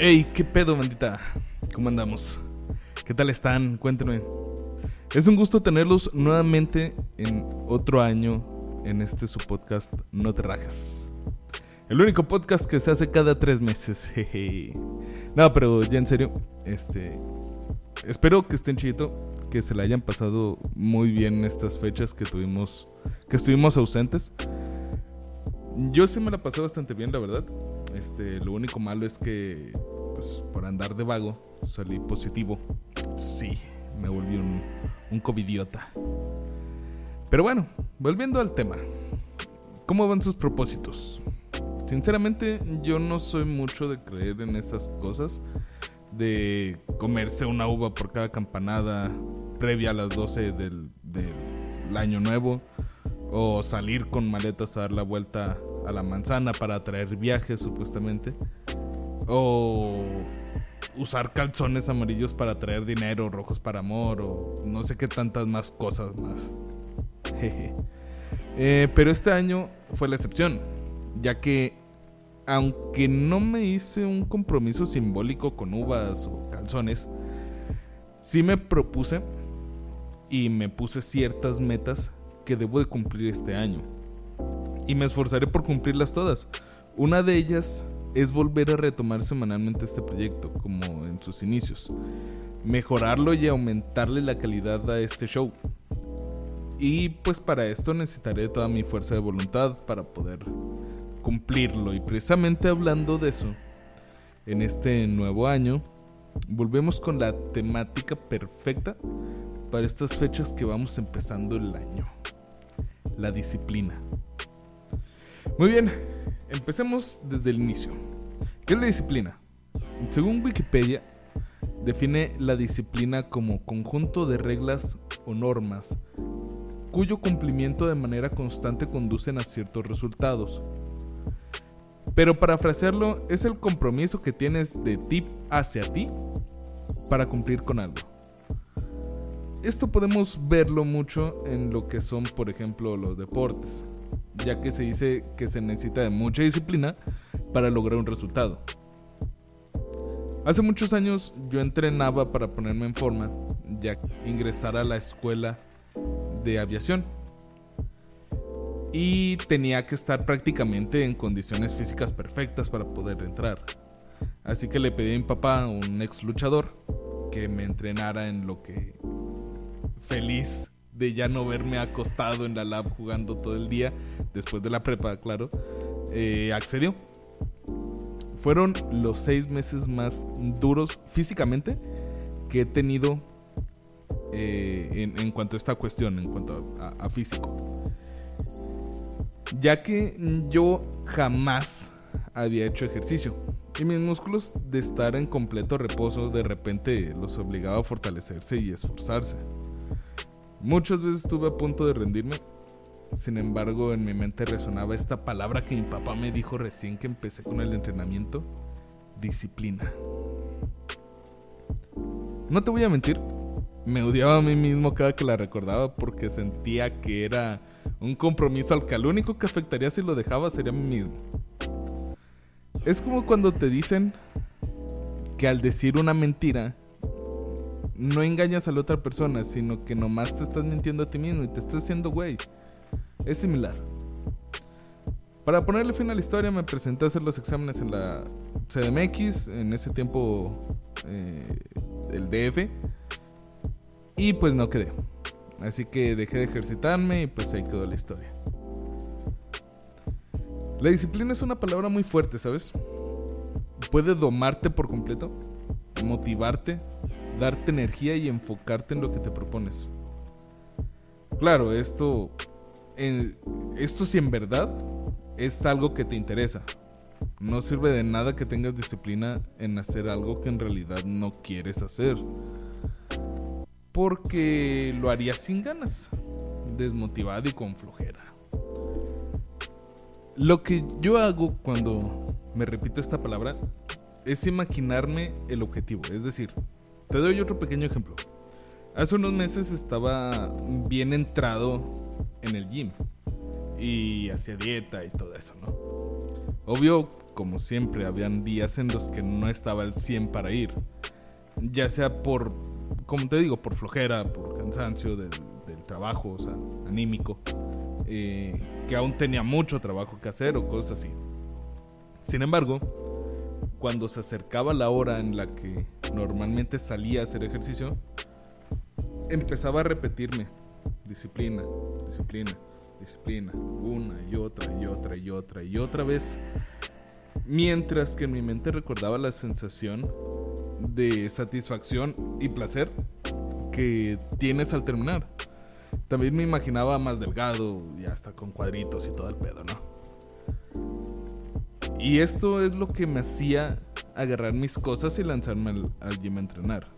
Hey, ¿qué pedo, bandita? ¿Cómo andamos? ¿Qué tal están? Cuéntenme. Es un gusto tenerlos nuevamente en otro año en este su podcast No te rajas. El único podcast que se hace cada tres meses. Jeje. No, pero ya en serio, este. Espero que estén chido, que se la hayan pasado muy bien estas fechas que tuvimos, que estuvimos ausentes. Yo sí me la pasé bastante bien, la verdad. Este, lo único malo es que, pues, por andar de vago, salí positivo. Sí, me volví un, un covidiota. Pero bueno, volviendo al tema. ¿Cómo van sus propósitos? Sinceramente, yo no soy mucho de creer en esas cosas. De comerse una uva por cada campanada previa a las 12 del, del año nuevo. O salir con maletas a dar la vuelta a la manzana para atraer viajes, supuestamente. O usar calzones amarillos para atraer dinero, rojos para amor, o no sé qué tantas más cosas más. Jeje. Eh, pero este año fue la excepción, ya que aunque no me hice un compromiso simbólico con uvas o calzones, sí me propuse y me puse ciertas metas que debo de cumplir este año. Y me esforzaré por cumplirlas todas. Una de ellas es volver a retomar semanalmente este proyecto, como en sus inicios. Mejorarlo y aumentarle la calidad a este show. Y pues para esto necesitaré toda mi fuerza de voluntad para poder cumplirlo. Y precisamente hablando de eso, en este nuevo año, volvemos con la temática perfecta para estas fechas que vamos empezando el año. La disciplina. Muy bien, empecemos desde el inicio. ¿Qué es la disciplina? Según Wikipedia, define la disciplina como conjunto de reglas o normas cuyo cumplimiento de manera constante conducen a ciertos resultados. Pero parafrasearlo es el compromiso que tienes de ti hacia ti para cumplir con algo. Esto podemos verlo mucho en lo que son, por ejemplo, los deportes, ya que se dice que se necesita de mucha disciplina para lograr un resultado. Hace muchos años yo entrenaba para ponerme en forma, ya ingresar a la escuela de aviación. Y tenía que estar prácticamente en condiciones físicas perfectas para poder entrar. Así que le pedí a mi papá, un ex luchador, que me entrenara en lo que feliz de ya no verme acostado en la lab jugando todo el día, después de la prepa, claro, eh, accedió. Fueron los seis meses más duros físicamente que he tenido eh, en, cuanto a esta cuestión, en cuanto a, a físico. Ya que yo jamás había hecho ejercicio. Y mis músculos de estar en completo reposo de repente los obligaba a fortalecerse y esforzarse. Muchas veces estuve a punto de rendirme. Sin embargo, en mi mente resonaba esta palabra que mi papá me dijo recién que empecé con el entrenamiento. Disciplina. No te voy a mentir, me odiaba a mí mismo cada que la recordaba porque sentía que era un compromiso al que al único que afectaría si lo dejaba sería a mí mismo. Es como cuando te dicen que al decir una mentira no engañas a la otra persona, sino que nomás te estás mintiendo a ti mismo y te estás haciendo güey. Es similar. Para ponerle fin a la historia me presenté a hacer los exámenes en la CDMX, en ese tiempo eh, el DF y pues no quedé. Así que dejé de ejercitarme y pues ahí quedó la historia. La disciplina es una palabra muy fuerte, ¿sabes? Puede domarte por completo, motivarte, darte energía y enfocarte en lo que te propones. Claro, esto, esto si en verdad es algo que te interesa. No sirve de nada que tengas disciplina en hacer algo que en realidad no quieres hacer porque lo haría sin ganas, desmotivado y con flojera. Lo que yo hago cuando me repito esta palabra es imaginarme el objetivo, es decir, te doy otro pequeño ejemplo. Hace unos meses estaba bien entrado en el gym y hacía dieta y todo eso, ¿no? Obvio, como siempre, habían días en los que no estaba al 100 para ir. Ya sea por, como te digo, por flojera, por cansancio del, trabajo, o sea, anímico. Eh, que aún tenía mucho trabajo que hacer o cosas así. Sin embargo, cuando se acercaba la hora en la que normalmente salía a hacer ejercicio, empezaba a repetirme, disciplina, disciplina, disciplina, una y otra y otra y otra y otra vez, mientras que en mi mente recordaba la sensación de satisfacción y placer que tienes al terminar. También me imaginaba más delgado y hasta con cuadritos y todo el pedo, ¿no? Y esto es lo que me hacía agarrar mis cosas y lanzarme al, al gym a entrenar.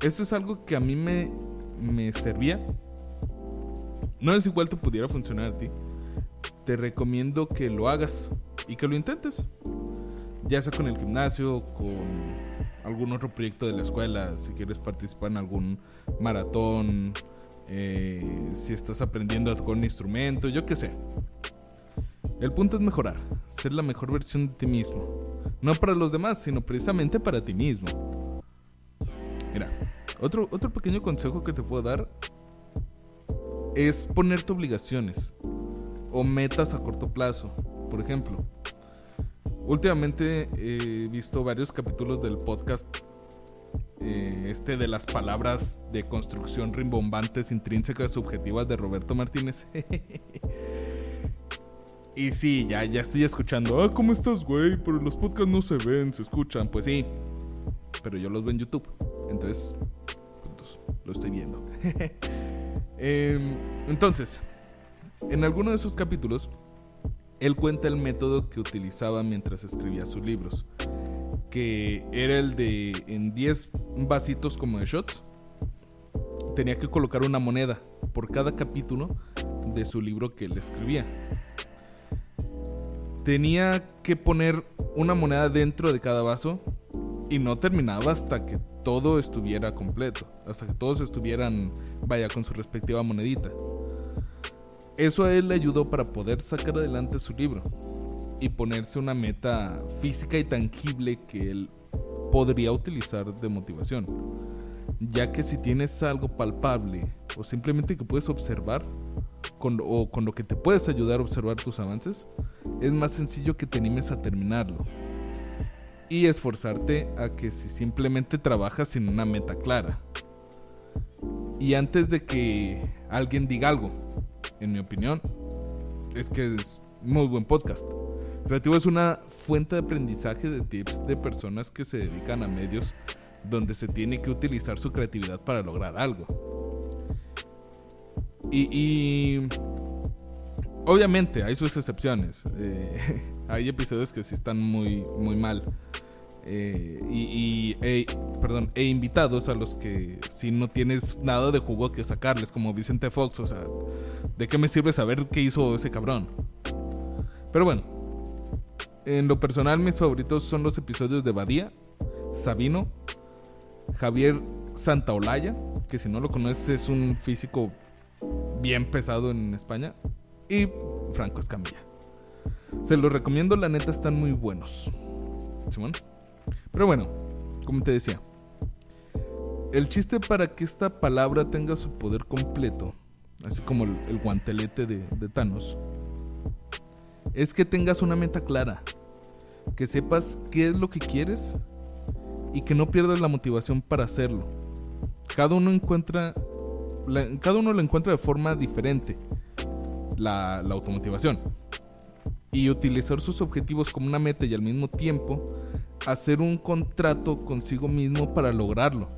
Esto es algo que a mí me, me servía no es igual te pudiera funcionar a ti. Te recomiendo que lo hagas y que lo intentes. Ya sea con el gimnasio, con algún otro proyecto de la escuela, si quieres participar en algún maratón, eh, si estás aprendiendo a un instrumento, yo qué sé. El punto es mejorar, ser la mejor versión de ti mismo. No para los demás, sino precisamente para ti mismo. Mira, otro, otro pequeño consejo que te puedo dar es ponerte obligaciones o metas a corto plazo. Por ejemplo, últimamente he visto varios capítulos del podcast eh, este de las palabras de construcción rimbombantes, intrínsecas, subjetivas de Roberto Martínez. y sí, ya, ya estoy escuchando. Ah, ¿cómo estás, güey? Pero los podcasts no se ven, se escuchan. Pues sí, pero yo los veo en YouTube. Entonces, lo estoy viendo. Em, entonces, en alguno de sus capítulos, él cuenta el método que utilizaba mientras escribía sus libros, que era el de en 10 vasitos como de shots, tenía que colocar una moneda por cada capítulo de su libro que él escribía. Tenía que poner una moneda dentro de cada vaso y no terminaba hasta que todo estuviera completo, hasta que todos estuvieran, vaya, con su respectiva monedita. Eso a él le ayudó para poder sacar adelante su libro y ponerse una meta física y tangible que él podría utilizar de motivación. Ya que si tienes algo palpable o simplemente que puedes observar con, o con lo que te puedes ayudar a observar tus avances, es más sencillo que te animes a terminarlo y esforzarte a que si simplemente trabajas sin una meta clara. Y antes de que alguien diga algo, en mi opinión, es que es muy buen podcast. Creativo es una fuente de aprendizaje de tips de personas que se dedican a medios donde se tiene que utilizar su creatividad para lograr algo. Y, obviamente hay sus excepciones. Eh, hay episodios que sí están muy, muy mal. Eh, y, e, perdón, e invitados a los que si no tienes nada de jugo que sacarles, como Vicente Fox, o sea, ¿de qué me sirve saber qué hizo ese cabrón? Pero bueno, en lo personal mis favoritos son los episodios de Badía, Sabino, Javier Santaolalla, que si no lo conoces es un físico bien pesado en España, y Franco Escamilla. Se los recomiendo, la neta están muy buenos. Simón. Pero bueno, como te decía, el chiste para que esta palabra tenga su poder completo, así como el, guantelete de, Thanos, es que tengas una meta clara, que sepas qué es lo que quieres y que no pierdas la motivación para hacerlo. Cada uno encuentra, cada uno lo encuentra de forma diferente, la, automotivación. Y utilizar sus objetivos como una meta y al mismo tiempo hacer un contrato consigo mismo para lograrlo.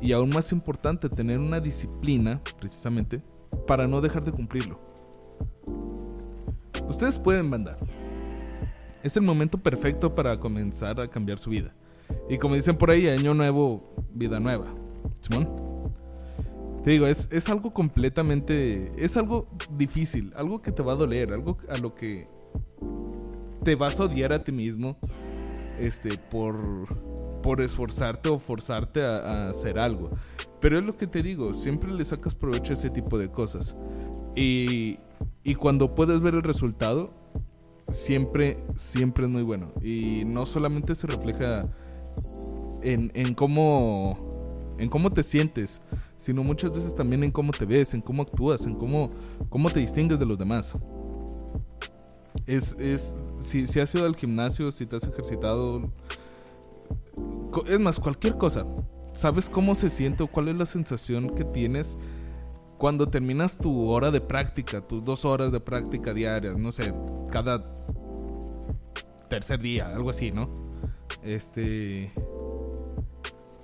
Y aún más importante, tener una disciplina, precisamente, para no dejar de cumplirlo. Ustedes pueden mandar. Es el momento perfecto para comenzar a cambiar su vida. Y como dicen por ahí, año nuevo, vida nueva. Simón. Te digo, es, es algo completamente... Es algo difícil, algo que te va a doler, algo a lo que te vas a odiar a ti mismo este, por, por esforzarte o forzarte a, hacer algo. Pero es lo que te digo, siempre le sacas provecho a ese tipo de cosas. Y, y cuando puedes ver el resultado, siempre, siempre es muy bueno. Y no solamente se refleja en, en cómo en cómo te sientes, sino muchas veces también en cómo te ves, en cómo actúas, en cómo, cómo te distingues de los demás. Es, es si, si has ido al gimnasio, si te has ejercitado, es más, cualquier cosa, ¿sabes cómo se siente o cuál es la sensación que tienes cuando terminas tu hora de práctica, tus dos horas de práctica diarias, no sé, cada tercer día, algo así, ¿no? Este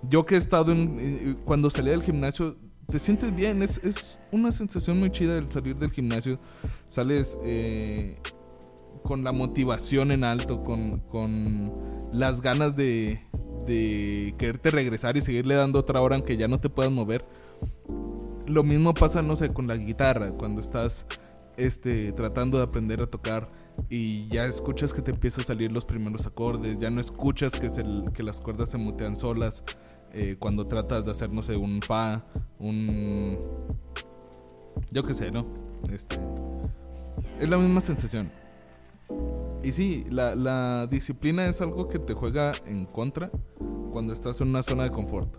yo que he estado en, cuando salí del gimnasio, te sientes bien, es, es, una sensación muy chida el salir del gimnasio, sales eh, con la motivación en alto, con, con las ganas de, quererte regresar y seguirle dando otra hora aunque ya no te puedas mover. Lo mismo pasa, no sé, con la guitarra, cuando estás este, tratando de aprender a tocar y ya escuchas que te empiezan a salir los primeros acordes, ya no escuchas que, que las cuerdas se mutean solas, eh, cuando tratas de hacer, no sé, un fa, un... Yo qué sé, ¿no? Este... Es la misma sensación. Y sí, la, la disciplina es algo que te juega en contra cuando estás en una zona de confort.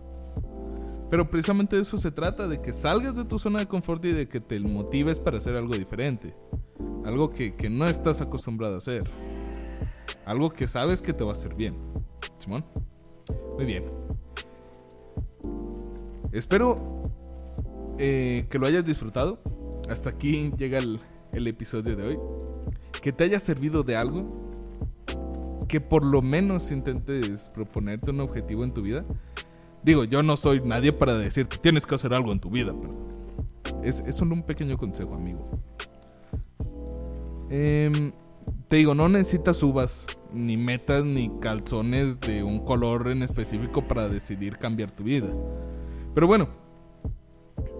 Pero precisamente de eso se trata, de que salgas de tu zona de confort y de que te motives para hacer algo diferente. Algo que, que no estás acostumbrado a hacer. Algo que sabes que te va a hacer bien. Simón. Muy bien. Espero eh, que lo hayas disfrutado. Hasta aquí llega el, episodio de hoy. Que te haya servido de algo. Que por lo menos intentes proponerte un objetivo en tu vida. Digo, yo no soy nadie para decirte tienes que hacer algo en tu vida, pero es, solo un pequeño consejo, amigo. Eh, te digo, no necesitas uvas, ni metas, ni calzones de un color en específico para decidir cambiar tu vida. Pero bueno,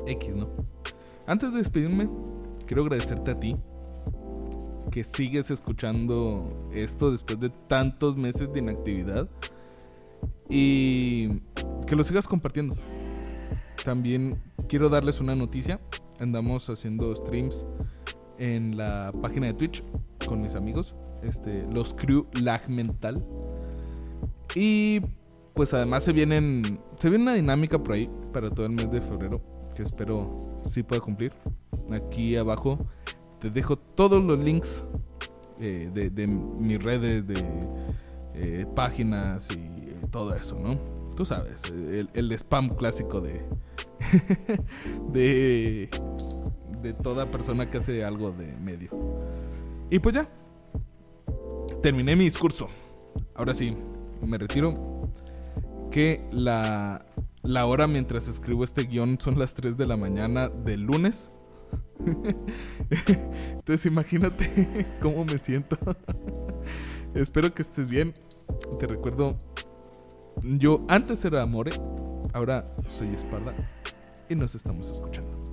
X, ¿no? Antes de despedirme, quiero agradecerte a ti que sigues escuchando esto después de tantos meses de inactividad y que lo sigas compartiendo. También quiero darles una noticia. Andamos haciendo streams en la página de Twitch con mis amigos, este, los Crew Lag Mental. Y pues además se vienen se viene una dinámica por ahí para todo el mes de febrero que espero sí pueda cumplir. Aquí abajo te dejo todos los links eh, de, mis redes, de eh, páginas y eh, todo eso, ¿no? Tú sabes, el, el spam clásico de, de de toda persona que hace algo de medio. Y pues ya, terminé mi discurso. Ahora sí, me retiro que la, la hora mientras escribo este guion son las 3 de la mañana del lunes. Entonces imagínate cómo me siento. Espero que estés bien. Te recuerdo, yo antes era Amore, ahora soy Esparda y nos estamos escuchando.